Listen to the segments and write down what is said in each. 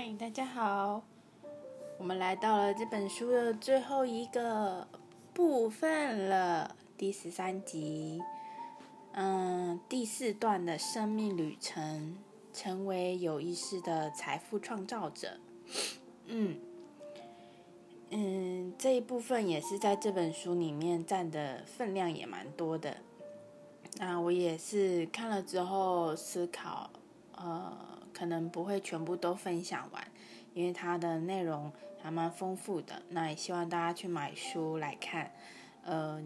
嗨，大家好，我们来到了这本书的最后一个部分了，第十三集，嗯，第四段的生命旅程，成为有意识的财富创造者，嗯，嗯，这一部分也是在这本书里面占的分量也蛮多的，那我也是看了之后思考，呃。可能不会全部都分享完，因为它的内容还蛮丰富的。那也希望大家去买书来看，呃，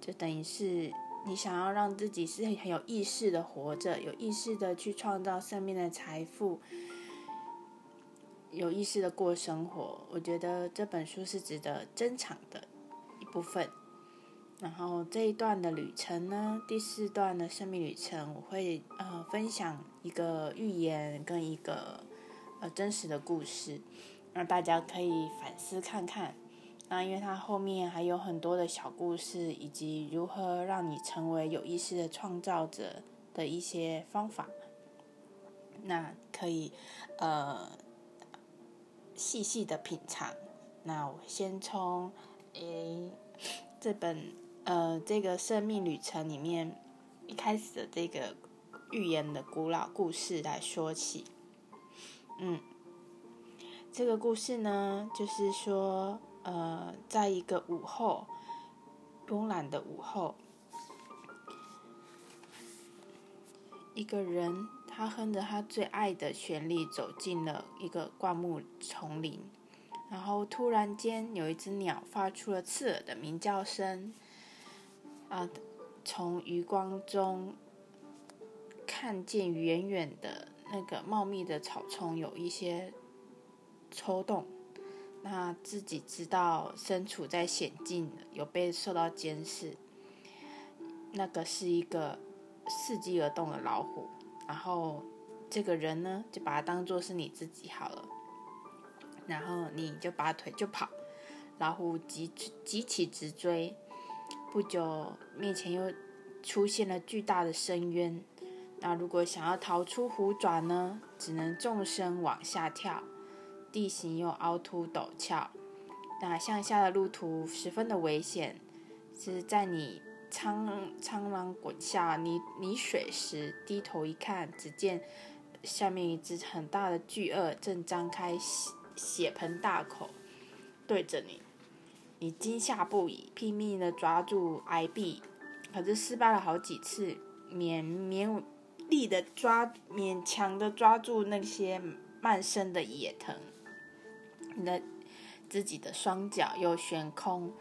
就等于是你想要让自己是很有意识的活着，有意识的去创造生命的财富，有意识的过生活。我觉得这本书是值得珍藏的一部分。然后这一段的旅程呢，第四段的生命旅程，我会呃分享一个寓言跟一个呃真实的故事，让大家可以反思看看。那因为它后面还有很多的小故事，以及如何让你成为有意识的创造者的一些方法，那可以呃细细的品尝。那我先从诶这本。呃，这个生命旅程里面一开始的这个寓言的古老故事来说起，嗯，这个故事呢，就是说，呃，在一个午后，慵懒的午后，一个人他哼着他最爱的旋律走进了一个灌木丛林，然后突然间有一只鸟发出了刺耳的鸣叫声。啊，从余光中看见远远的那个茂密的草丛有一些抽动，那自己知道身处在险境，有被受到监视。那个是一个伺机而动的老虎，然后这个人呢，就把它当做是你自己好了，然后你就拔腿就跑，老虎急急起直追。不久，面前又出现了巨大的深渊。那如果想要逃出虎爪呢？只能纵身往下跳，地形又凹凸陡峭。那向下的路途十分的危险。是在你苍苍狼滚下泥泥水时，低头一看，只见下面一只很大的巨鳄正张开血血盆大口对着你。你惊吓不已，拼命的抓住崖壁，可是失败了好几次，勉勉力的抓，勉强的抓住那些漫生的野藤。你的自己的双脚又悬空，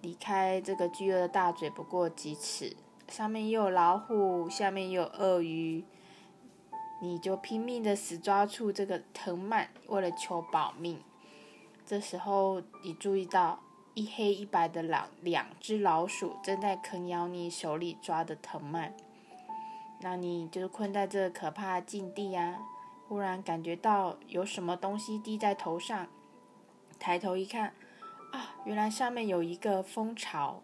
离开这个巨鳄的大嘴不过几尺，上面又有老虎，下面又有鳄鱼，你就拼命的死抓住这个藤蔓，为了求保命。这时候，你注意到。一黑一白的老两只老鼠正在啃咬你手里抓的藤蔓，那你就是困在这可怕的境地呀！忽然感觉到有什么东西滴在头上，抬头一看，啊，原来上面有一个蜂巢。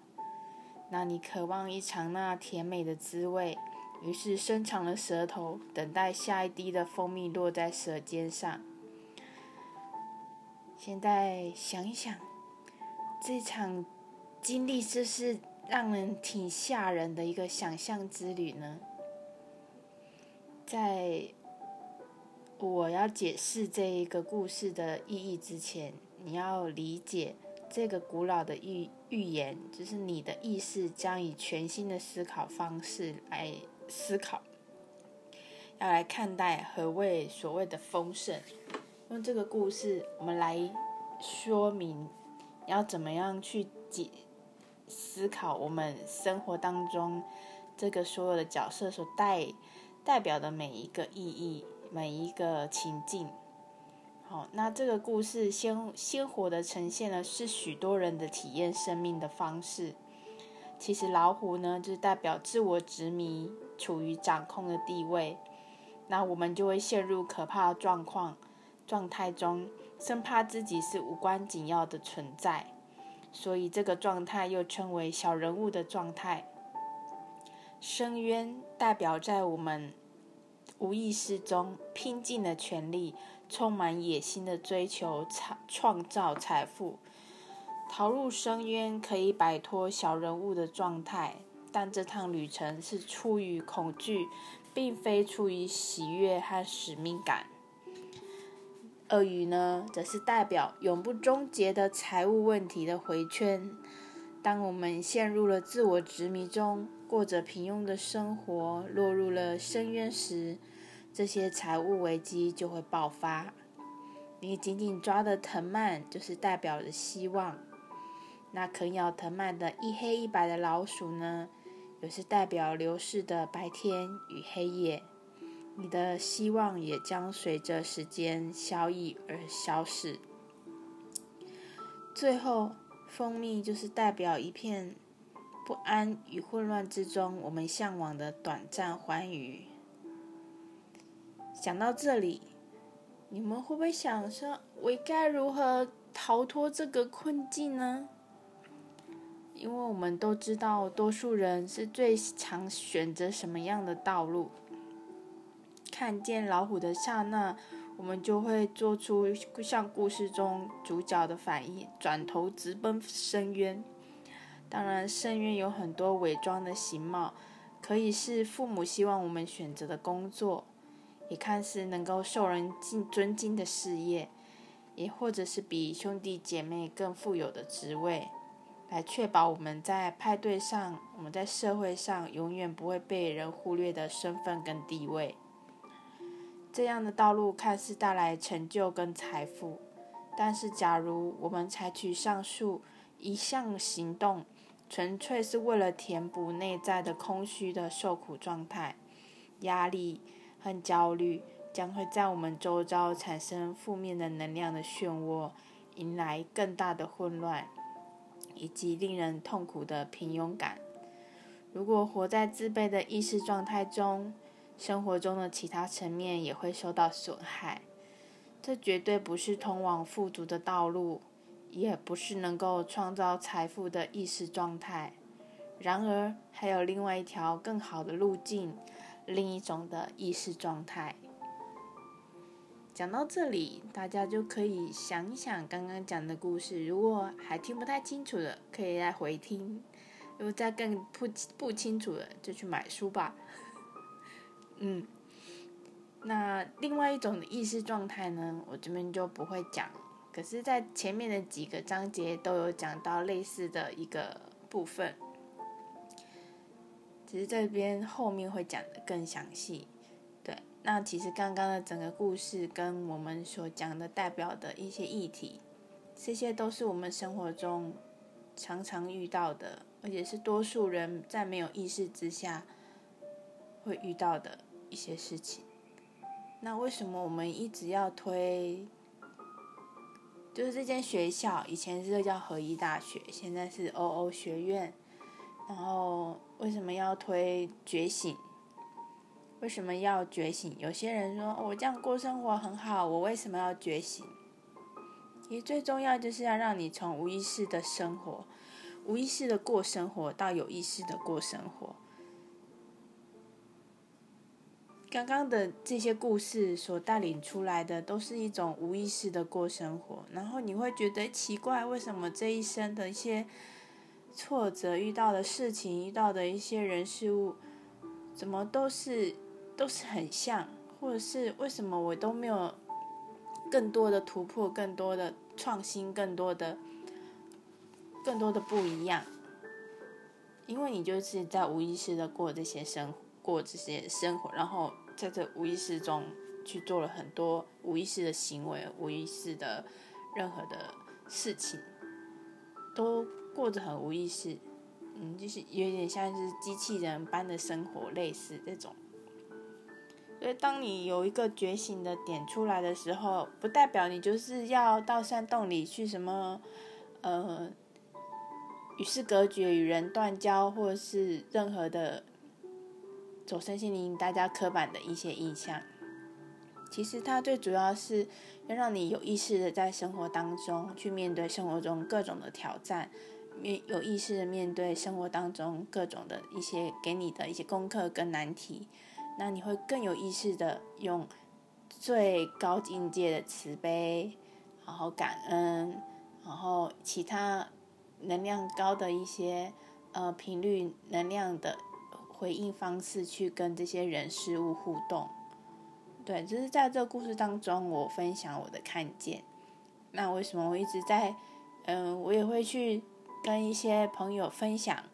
那你渴望一尝那甜美的滋味，于是伸长了舌头，等待下一滴的蜂蜜落在舌尖上。现在想一想。这场经历就是让人挺吓人的一个想象之旅呢。在我要解释这一个故事的意义之前，你要理解这个古老的预预言，就是你的意识将以全新的思考方式来思考，要来看待何谓所谓的丰盛。用这个故事，我们来说明。要怎么样去解思考我们生活当中这个所有的角色所代代表的每一个意义、每一个情境？好，那这个故事鲜鲜活的呈现了是许多人的体验生命的方式。其实老虎呢，就是代表自我执迷、处于掌控的地位，那我们就会陷入可怕状况状态中。生怕自己是无关紧要的存在，所以这个状态又称为小人物的状态。深渊代表在我们无意识中拼尽了全力，充满野心的追求创创造财富。逃入深渊可以摆脱小人物的状态，但这趟旅程是出于恐惧，并非出于喜悦和使命感。鳄鱼呢，则是代表永不终结的财务问题的回圈。当我们陷入了自我执迷中，过着平庸的生活，落入了深渊时，这些财务危机就会爆发。你紧紧抓的藤蔓，就是代表着希望。那啃咬藤蔓的一黑一白的老鼠呢，也是代表流逝的白天与黑夜。你的希望也将随着时间消逸而消逝。最后，蜂蜜就是代表一片不安与混乱之中，我们向往的短暂欢愉。想到这里，你们会不会想说，我该如何逃脱这个困境呢？因为我们都知道，多数人是最常选择什么样的道路。看见老虎的刹那，我们就会做出像故事中主角的反应，转头直奔深渊。当然，深渊有很多伪装的形貌，可以是父母希望我们选择的工作，也看似能够受人敬尊敬的事业，也或者是比兄弟姐妹更富有的职位。来确保我们在派对上，我们在社会上永远不会被人忽略的身份跟地位。这样的道路看似带来成就跟财富，但是假如我们采取上述一项行动，纯粹是为了填补内在的空虚的受苦状态，压力和焦虑将会在我们周遭产生负面的能量的漩涡，迎来更大的混乱。以及令人痛苦的平庸感。如果活在自卑的意识状态中，生活中的其他层面也会受到损害。这绝对不是通往富足的道路，也不是能够创造财富的意识状态。然而，还有另外一条更好的路径，另一种的意识状态。讲到这里，大家就可以想一想刚刚讲的故事。如果还听不太清楚的，可以再回听；如果再更不不清楚的，就去买书吧。嗯，那另外一种的意识状态呢，我这边就不会讲。可是，在前面的几个章节都有讲到类似的一个部分，只是这边后面会讲的更详细。对那其实刚刚的整个故事跟我们所讲的代表的一些议题，这些都是我们生活中常常遇到的，而且是多数人在没有意识之下会遇到的一些事情。那为什么我们一直要推？就是这间学校以前是叫合一大学，现在是 OO 学院，然后为什么要推觉醒？为什么要觉醒？有些人说我这样过生活很好，我为什么要觉醒？其实最重要就是要让你从无意识的生活、无意识的过生活到有意识的过生活。刚刚的这些故事所带领出来的，都是一种无意识的过生活。然后你会觉得奇怪，为什么这一生的一些挫折、遇到的事情、遇到的一些人事物，怎么都是？都是很像，或者是为什么我都没有更多的突破、更多的创新、更多的、更多的不一样？因为你就是在无意识的过这些生过这些生活，然后在这无意识中去做了很多无意识的行为、无意识的任何的事情，都过着很无意识，嗯，就是有点像是机器人般的生活，类似这种。所以，当你有一个觉醒的点出来的时候，不代表你就是要到山洞里去什么，呃，与世隔绝、与人断交，或是任何的走身心灵大家刻板的一些印象。其实，它最主要是要让你有意识的在生活当中去面对生活中各种的挑战，面有意识的面对生活当中各种的一些给你的一些功课跟难题。那你会更有意识的用最高境界的慈悲，然后感恩，然后其他能量高的一些呃频率能量的回应方式去跟这些人事物互动。对，就是在这个故事当中，我分享我的看见。那为什么我一直在，嗯，我也会去跟一些朋友分享。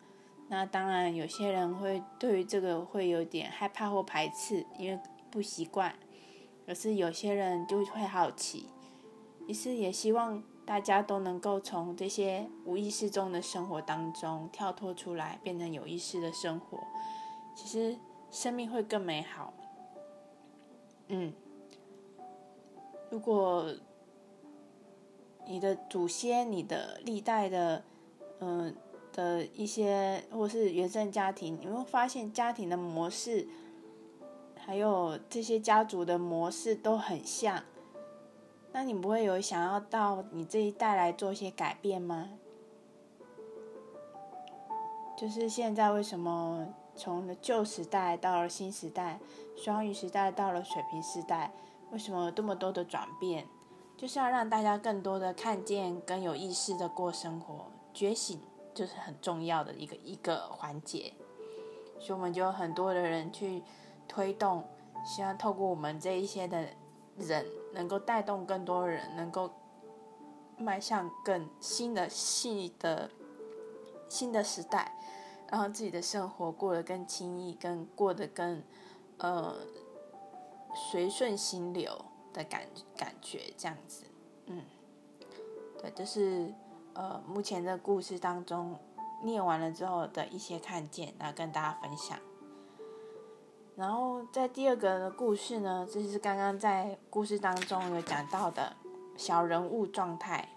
那当然，有些人会对于这个会有点害怕或排斥，因为不习惯。可是有些人就会好奇，于是也希望大家都能够从这些无意识中的生活当中跳脱出来，变成有意识的生活。其实生命会更美好。嗯，如果你的祖先、你的历代的，嗯。的一些，或是原生家庭，你会发现家庭的模式，还有这些家族的模式都很像。那你不会有想要到你这一代来做一些改变吗？就是现在为什么从旧时代到了新时代，双鱼时代到了水瓶时代，为什么有这么多的转变？就是要让大家更多的看见，更有意识的过生活，觉醒。就是很重要的一个一个环节，所以我们就有很多的人去推动，希望透过我们这一些的人，能够带动更多人，能够迈向更新的、新的、新的时代，然后自己的生活过得更轻易，更过得更呃随顺心流的感感觉，这样子，嗯，对，就是。呃，目前的故事当中，念完了之后的一些看见，然后跟大家分享。然后在第二个故事呢，这是刚刚在故事当中有讲到的小人物状态，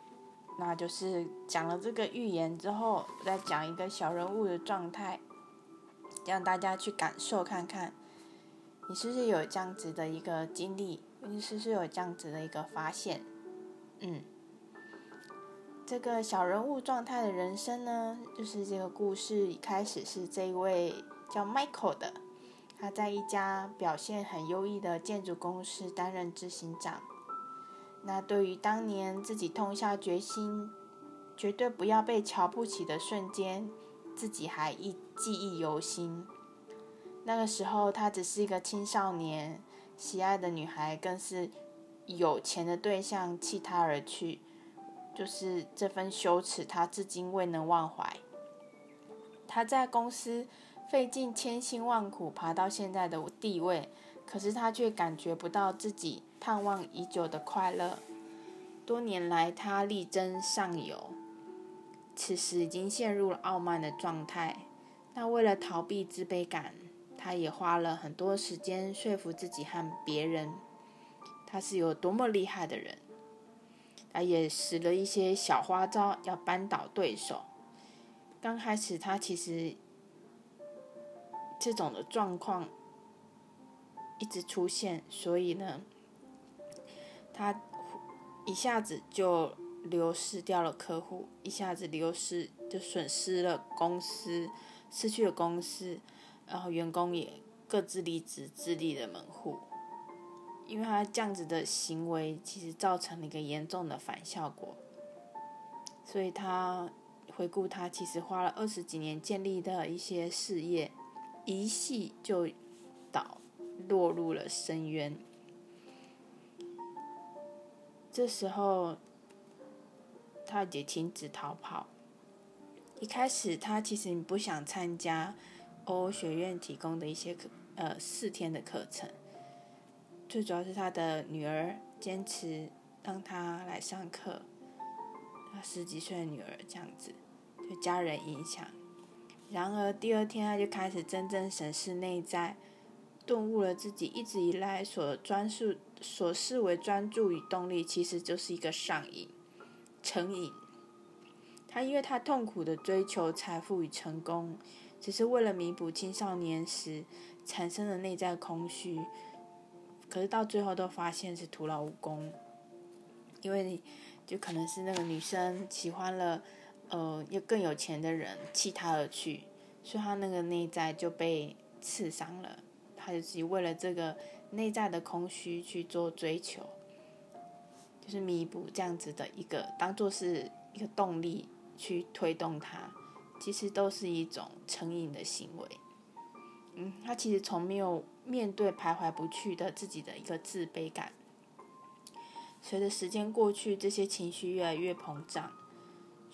那就是讲了这个寓言之后，再讲一个小人物的状态，让大家去感受看看，你是不是有这样子的一个经历，你是不是有这样子的一个发现，嗯。这个小人物状态的人生呢，就是这个故事一开始是这一位叫 Michael 的，他在一家表现很优异的建筑公司担任执行长。那对于当年自己痛下决心，绝对不要被瞧不起的瞬间，自己还一记忆犹新。那个时候他只是一个青少年，喜爱的女孩更是有钱的对象弃他而去。就是这份羞耻，他至今未能忘怀。他在公司费尽千辛万苦爬到现在的地位，可是他却感觉不到自己盼望已久的快乐。多年来，他力争上游，此时已经陷入了傲慢的状态。那为了逃避自卑感，他也花了很多时间说服自己和别人，他是有多么厉害的人。他也使了一些小花招，要扳倒对手。刚开始，他其实这种的状况一直出现，所以呢，他一下子就流失掉了客户，一下子流失就损失了公司，失去了公司，然后员工也各自离职，自立了门户。因为他这样子的行为，其实造成了一个严重的反效果，所以他回顾他其实花了二十几年建立的一些事业，一系就倒落入了深渊。这时候，他也停止逃跑。一开始，他其实不想参加欧学院提供的一些课，呃，四天的课程。最主要是他的女儿坚持让他来上课，他十几岁的女儿这样子，就家人影响。然而第二天他就开始真正审视内在，顿悟了自己一直以来所专注、所视为专注与动力，其实就是一个上瘾、成瘾。他因为他痛苦的追求财富与成功，只是为了弥补青少年时产生的内在空虚。可是到最后都发现是徒劳无功，因为就可能是那个女生喜欢了，呃，又更有钱的人弃他而去，所以他那个内在就被刺伤了，他就自己为了这个内在的空虚去做追求，就是弥补这样子的一个，当做是一个动力去推动他，其实都是一种成瘾的行为。嗯，他其实从没有面对徘徊不去的自己的一个自卑感，随着时间过去，这些情绪越来越膨胀，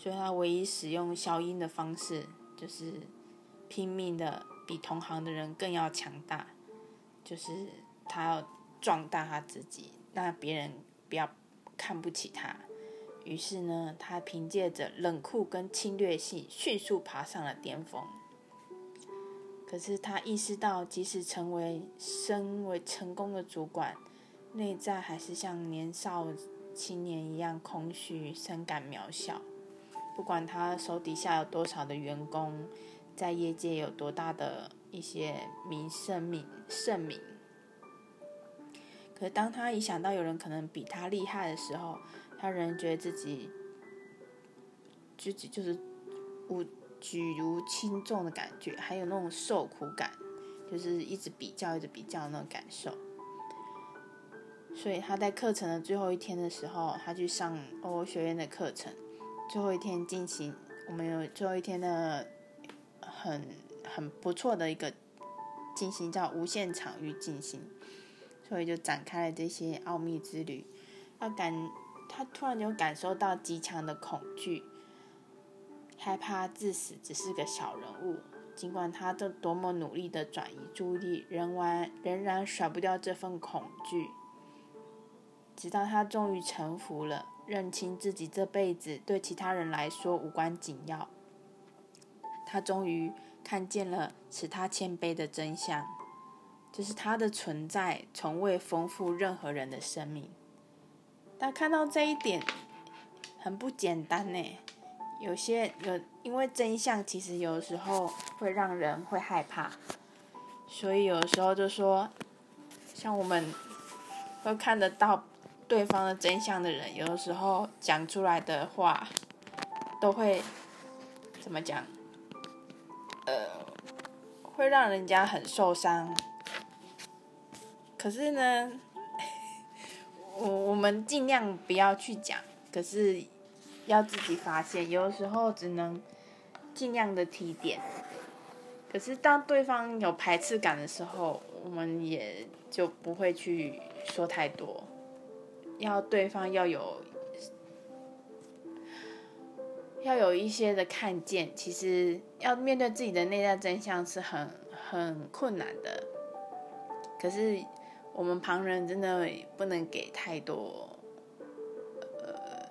所以他唯一使用消音的方式就是拼命的比同行的人更要强大，就是他要壮大他自己，让别人不要看不起他。于是呢，他凭借着冷酷跟侵略性，迅速爬上了巅峰。可是他意识到，即使成为身为成功的主管，内在还是像年少青年一样空虚，深感渺小。不管他手底下有多少的员工，在业界有多大的一些名声名盛名，可当他一想到有人可能比他厉害的时候，他仍觉得自己自己就是无。举如轻重的感觉，还有那种受苦感，就是一直比较、一直比较那种感受。所以他在课程的最后一天的时候，他去上欧欧学院的课程。最后一天进行，我们有最后一天的很很不错的一个进行叫无限场域进行，所以就展开了这些奥秘之旅。他感，他突然就感受到极强的恐惧。害怕致死只是个小人物，尽管他这多么努力的转移注意力，仍然仍然甩不掉这份恐惧。直到他终于臣服了，认清自己这辈子对其他人来说无关紧要。他终于看见了使他谦卑的真相，就是他的存在从未丰富任何人的生命。但看到这一点，很不简单呢。有些有，因为真相其实有时候会让人会害怕，所以有时候就说，像我们会看得到对方的真相的人，有的时候讲出来的话都会怎么讲？呃，会让人家很受伤。可是呢，我我们尽量不要去讲，可是。要自己发现，有的时候只能尽量的提点。可是当对方有排斥感的时候，我们也就不会去说太多。要对方要有要有一些的看见，其实要面对自己的内在真相是很很困难的。可是我们旁人真的不能给太多。呃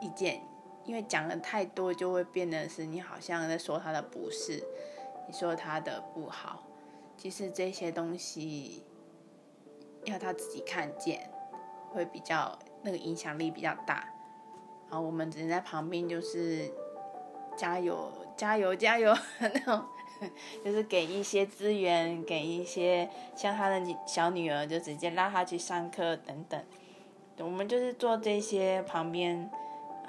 意见，因为讲的太多，就会变得是你好像在说他的不是，你说他的不好。其实这些东西要他自己看见，会比较那个影响力比较大。然后我们只能在旁边就是加油、加油、加油 那种，就是给一些资源，给一些像他的小女儿，就直接拉他去上课等等。我们就是做这些旁边。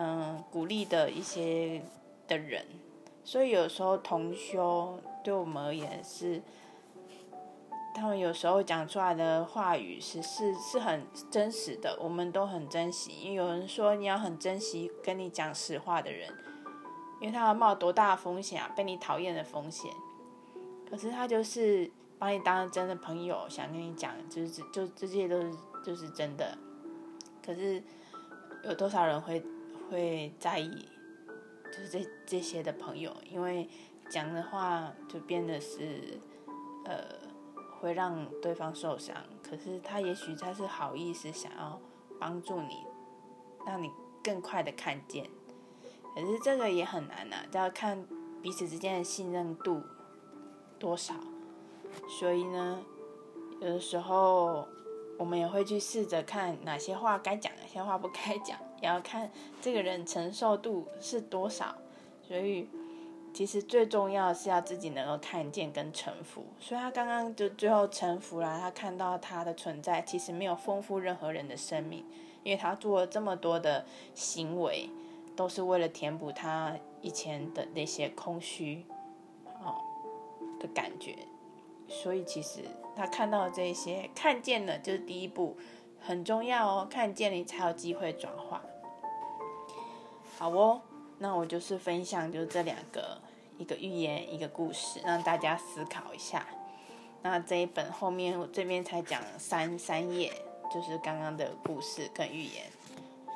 嗯，鼓励的一些的人，所以有时候同修对我们而言是，他们有时候讲出来的话语是是是很真实的，我们都很珍惜。因为有人说你要很珍惜跟你讲实话的人，因为他要冒多大的风险啊，被你讨厌的风险。可是他就是把你当真的朋友，想跟你讲，就是就这些都是就是真的。可是有多少人会？会在意，就是这这些的朋友，因为讲的话就变得是，呃，会让对方受伤。可是他也许他是好意思想要帮助你，让你更快的看见。可是这个也很难呐，要看彼此之间的信任度多少。所以呢，有的时候我们也会去试着看哪些话该讲，哪些话不该讲。也要看这个人承受度是多少，所以其实最重要的是要自己能够看见跟臣服。所以他刚刚就最后臣服了，他看到他的存在其实没有丰富任何人的生命，因为他做了这么多的行为，都是为了填补他以前的那些空虚，哦的感觉。所以其实他看到这些，看见了就是第一步，很重要哦。看见你才有机会转化。好哦，那我就是分享就这两个，一个寓言，一个故事，让大家思考一下。那这一本后面我这边才讲三三页，就是刚刚的故事跟寓言，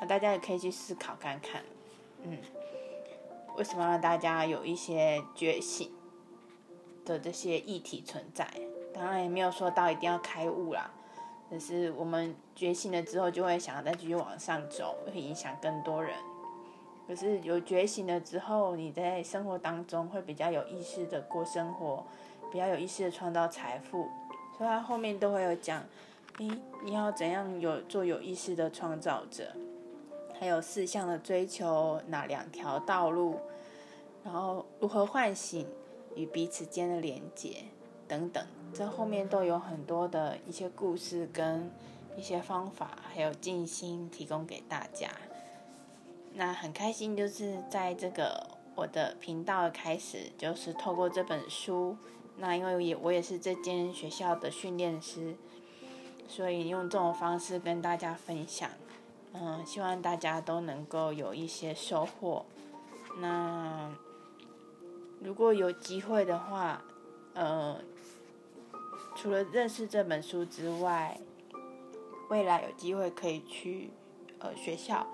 那大家也可以去思考看看，嗯，为什么让大家有一些觉醒的这些议题存在？当然也没有说到一定要开悟啦，只是我们觉醒了之后，就会想要再继续往上走，会影响更多人。可是有觉醒了之后，你在生活当中会比较有意识的过生活，比较有意识的创造财富。所以他后面都会有讲，你，你要怎样有做有意识的创造者，还有四项的追求，哪两条道路，然后如何唤醒与彼此间的连接等等。这后面都有很多的一些故事跟一些方法，还有静心提供给大家。那很开心，就是在这个我的频道开始，就是透过这本书。那因为也我也是这间学校的训练师，所以用这种方式跟大家分享。嗯，希望大家都能够有一些收获。那如果有机会的话，呃。除了认识这本书之外，未来有机会可以去呃学校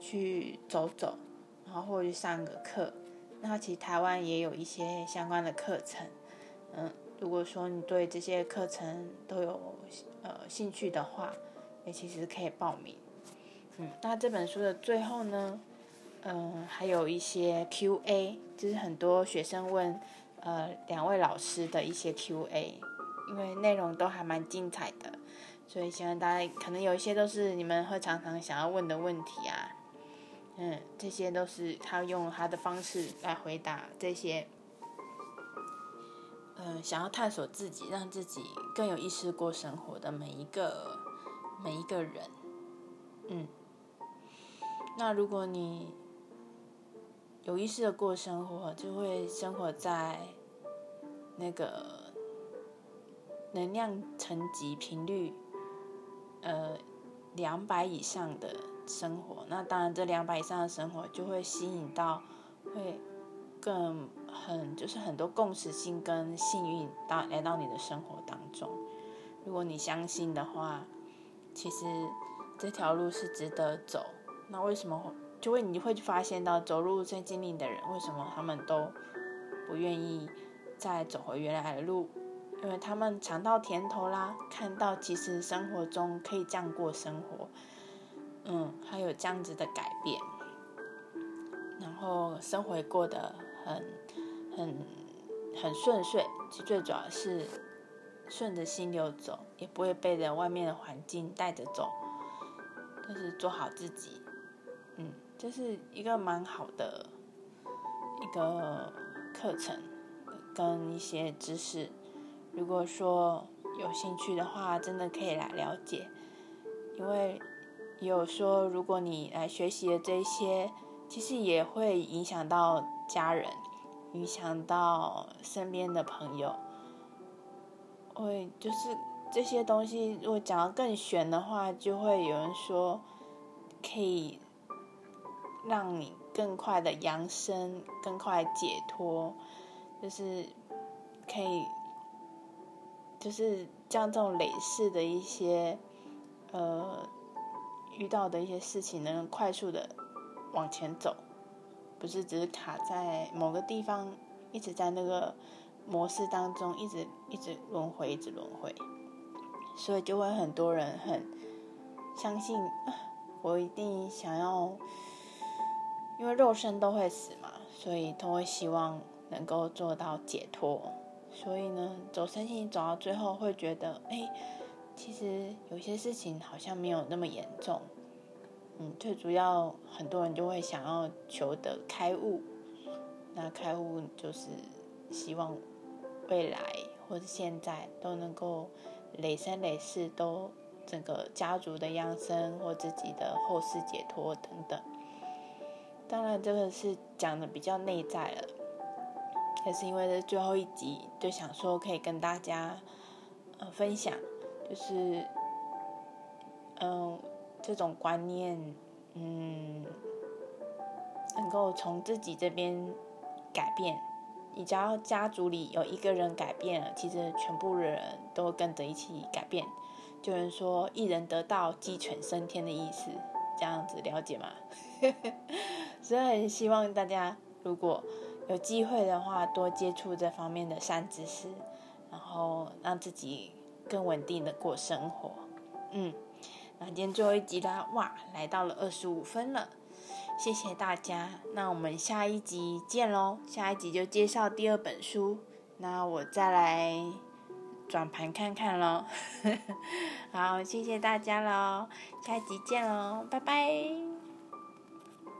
去走走，然后或者去上个课。那其实台湾也有一些相关的课程，嗯，如果说你对这些课程都有呃兴趣的话，也其实可以报名。嗯，那这本书的最后呢，嗯，还有一些 Q&A，就是很多学生问呃两位老师的一些 Q&A。因为内容都还蛮精彩的，所以希望大家可能有一些都是你们会常常想要问的问题啊，嗯，这些都是他用他的方式来回答这些，嗯，想要探索自己，让自己更有意识过生活的每一个每一个人，嗯，那如果你有意识的过生活，就会生活在那个。能量层级频率，呃，两百以上的生活，那当然这两百以上的生活就会吸引到，会更很就是很多共识性跟幸运到来到你的生活当中。如果你相信的话，其实这条路是值得走。那为什么就会你会发现到走入这经历的人，为什么他们都不愿意再走回原来的路？因为他们尝到甜头啦，看到其实生活中可以这样过生活，嗯，还有这样子的改变，然后生活过得很很很顺遂。其实最主要是顺着心流走，也不会被人外面的环境带着走，就是做好自己，嗯，这是一个蛮好的一个课程跟一些知识。如果说有兴趣的话，真的可以来了解，因为有说如果你来学习的这些，其实也会影响到家人，影响到身边的朋友，会就是这些东西，如果讲的更玄的话，就会有人说可以让你更快的扬升，更快解脱，就是可以。就是像这种累世的一些，呃，遇到的一些事情，能快速的往前走，不是只是卡在某个地方，一直在那个模式当中，一直一直轮回，一直轮回，所以就会很多人很相信，我一定想要，因为肉身都会死嘛，所以都会希望能够做到解脱。所以呢，走身心走到最后，会觉得，哎，其实有些事情好像没有那么严重。嗯，最主要很多人就会想要求得开悟。那开悟就是希望未来或者现在都能够累生累世都整个家族的养生或自己的后世解脱等等。当然，这个是讲的比较内在了。也是因为这最后一集，就想说可以跟大家，呃分享，就是嗯这种观念，嗯能够从自己这边改变。你只要家族里有一个人改变了，其实全部人都跟着一起改变。就是说，一人得道，鸡犬升天的意思，这样子了解吗？所以很希望大家如果有机会的话，多接触这方面的善知识，然后让自己更稳定的过生活。嗯，那今天最后一集啦，哇，来到了二十五分了。谢谢大家，那我们下一集见喽！下一集就介绍第二本书，那我再来转盘看看喽。好，谢谢大家喽，下一集见喽，拜拜。